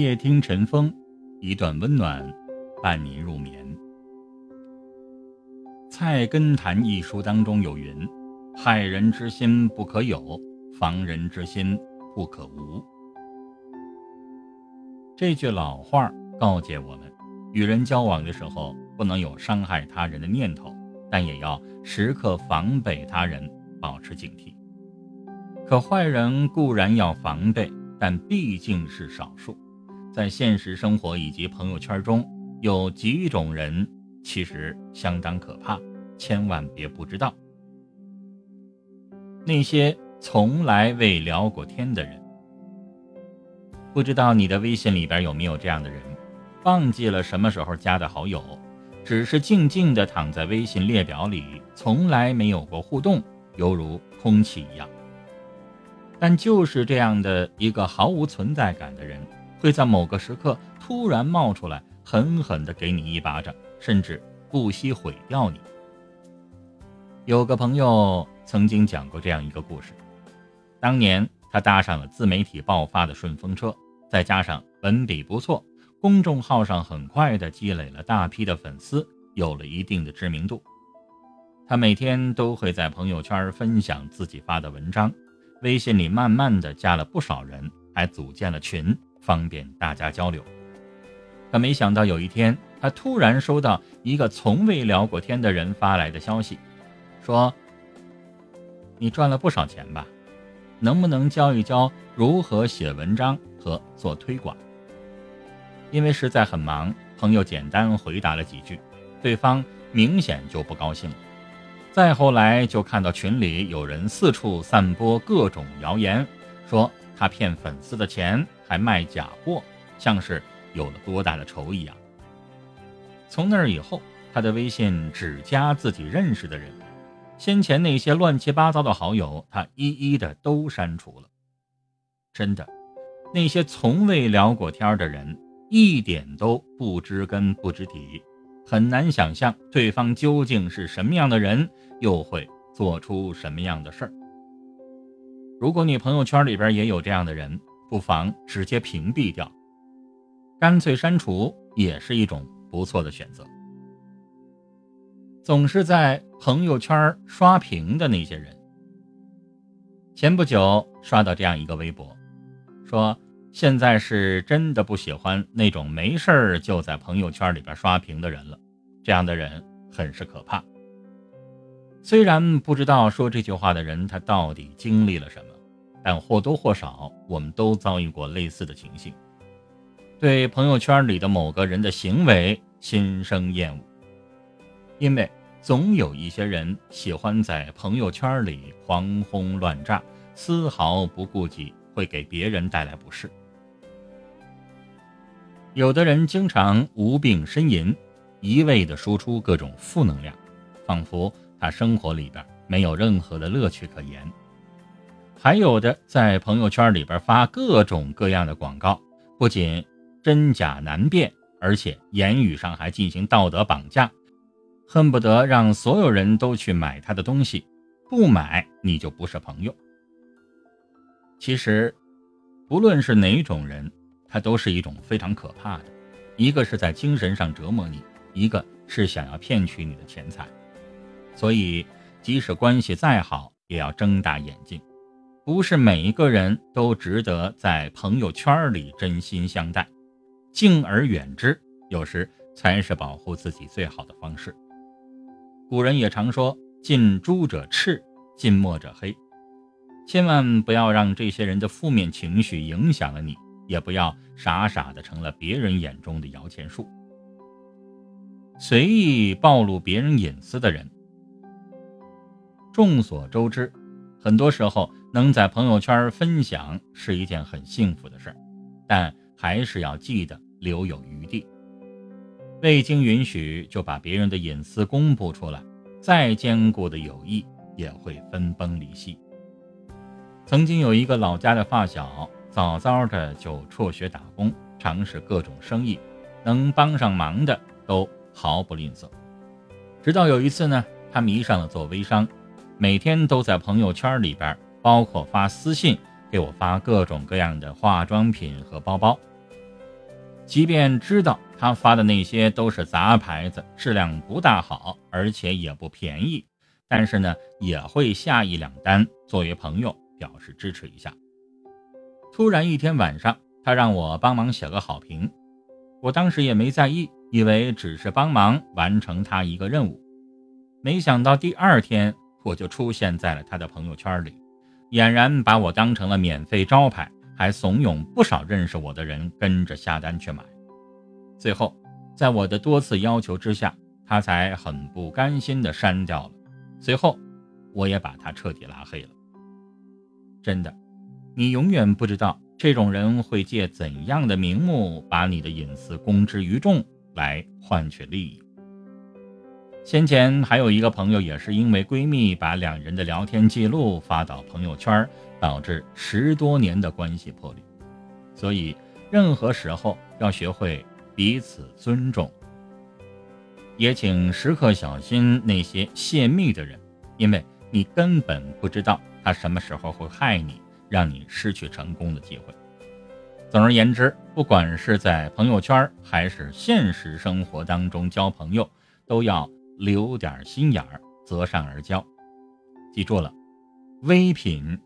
夜听晨风，一段温暖，伴您入眠。《菜根谭》一书当中有云：“害人之心不可有，防人之心不可无。”这句老话告诫我们，与人交往的时候，不能有伤害他人的念头，但也要时刻防备他人，保持警惕。可坏人固然要防备，但毕竟是少数。在现实生活以及朋友圈中，有几种人其实相当可怕，千万别不知道。那些从来未聊过天的人，不知道你的微信里边有没有这样的人，忘记了什么时候加的好友，只是静静地躺在微信列表里，从来没有过互动，犹如空气一样。但就是这样的一个毫无存在感的人。会在某个时刻突然冒出来，狠狠地给你一巴掌，甚至不惜毁掉你。有个朋友曾经讲过这样一个故事：当年他搭上了自媒体爆发的顺风车，再加上文笔不错，公众号上很快的积累了大批的粉丝，有了一定的知名度。他每天都会在朋友圈分享自己发的文章，微信里慢慢的加了不少人，还组建了群。方便大家交流。可没想到有一天，他突然收到一个从未聊过天的人发来的消息，说：“你赚了不少钱吧？能不能教一教如何写文章和做推广？”因为实在很忙，朋友简单回答了几句，对方明显就不高兴了。再后来，就看到群里有人四处散播各种谣言，说他骗粉丝的钱。还卖假货，像是有了多大的仇一样。从那儿以后，他的微信只加自己认识的人，先前那些乱七八糟的好友，他一一的都删除了。真的，那些从未聊过天的人，一点都不知根不知底，很难想象对方究竟是什么样的人，又会做出什么样的事儿。如果你朋友圈里边也有这样的人，不妨直接屏蔽掉，干脆删除也是一种不错的选择。总是在朋友圈刷屏的那些人，前不久刷到这样一个微博，说现在是真的不喜欢那种没事儿就在朋友圈里边刷屏的人了，这样的人很是可怕。虽然不知道说这句话的人他到底经历了什么。但或多或少，我们都遭遇过类似的情形，对朋友圈里的某个人的行为心生厌恶，因为总有一些人喜欢在朋友圈里狂轰乱炸，丝毫不顾及会给别人带来不适。有的人经常无病呻吟，一味的输出各种负能量，仿佛他生活里边没有任何的乐趣可言。还有的在朋友圈里边发各种各样的广告，不仅真假难辨，而且言语上还进行道德绑架，恨不得让所有人都去买他的东西，不买你就不是朋友。其实，不论是哪种人，他都是一种非常可怕的，一个是在精神上折磨你，一个是想要骗取你的钱财。所以，即使关系再好，也要睁大眼睛。不是每一个人都值得在朋友圈里真心相待，敬而远之，有时才是保护自己最好的方式。古人也常说：“近朱者赤，近墨者黑。”千万不要让这些人的负面情绪影响了你，也不要傻傻的成了别人眼中的摇钱树。随意暴露别人隐私的人，众所周知。很多时候，能在朋友圈分享是一件很幸福的事儿，但还是要记得留有余地。未经允许就把别人的隐私公布出来，再坚固的友谊也会分崩离析。曾经有一个老家的发小，早早的就辍学打工，尝试各种生意，能帮上忙的都毫不吝啬。直到有一次呢，他迷上了做微商。每天都在朋友圈里边，包括发私信给我发各种各样的化妆品和包包。即便知道他发的那些都是杂牌子，质量不大好，而且也不便宜，但是呢，也会下一两单作为朋友表示支持一下。突然一天晚上，他让我帮忙写个好评，我当时也没在意，以为只是帮忙完成他一个任务。没想到第二天我就出现在了他的朋友圈里，俨然把我当成了免费招牌，还怂恿不少认识我的人跟着下单去买。最后，在我的多次要求之下，他才很不甘心地删掉了。随后，我也把他彻底拉黑了。真的，你永远不知道这种人会借怎样的名目把你的隐私公之于众，来换取利益。先前还有一个朋友，也是因为闺蜜把两人的聊天记录发到朋友圈，导致十多年的关系破裂。所以，任何时候要学会彼此尊重，也请时刻小心那些泄密的人，因为你根本不知道他什么时候会害你，让你失去成功的机会。总而言之，不管是在朋友圈还是现实生活当中交朋友，都要。留点心眼儿，择善而交。记住了，微品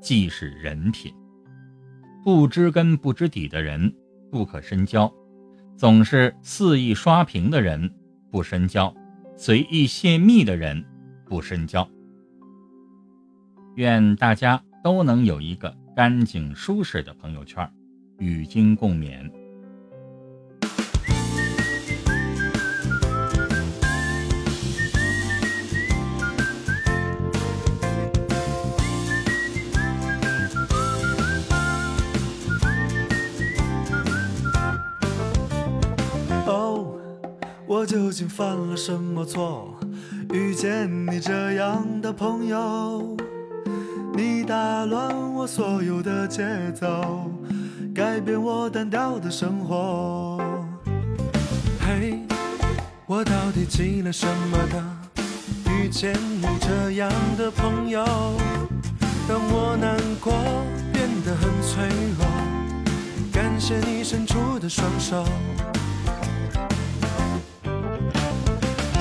即是人品。不知根不知底的人不可深交，总是肆意刷屏的人不深交，随意泄密的人不深交。愿大家都能有一个干净舒适的朋友圈，与君共勉。我究竟犯了什么错？遇见你这样的朋友，你打乱我所有的节奏，改变我单调的生活。嘿，我到底积了什么的？遇见你这样的朋友，当我难过变得很脆弱，感谢你伸出的双手。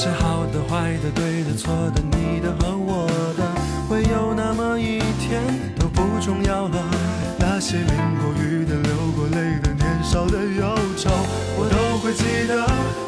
那些好的、坏的、对的、错的，你的和我的，会有那么一天。都不重要了，那些淋过雨的、流过泪的、年少的忧愁，我都会记得。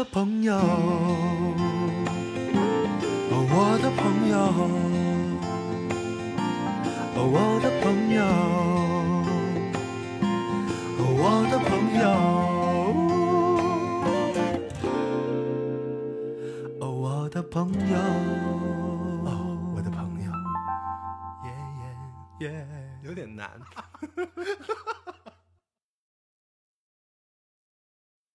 的朋友，我的朋友，哦我的朋友，哦我的朋友，我的朋友，哦我的朋友，耶耶耶，有点难。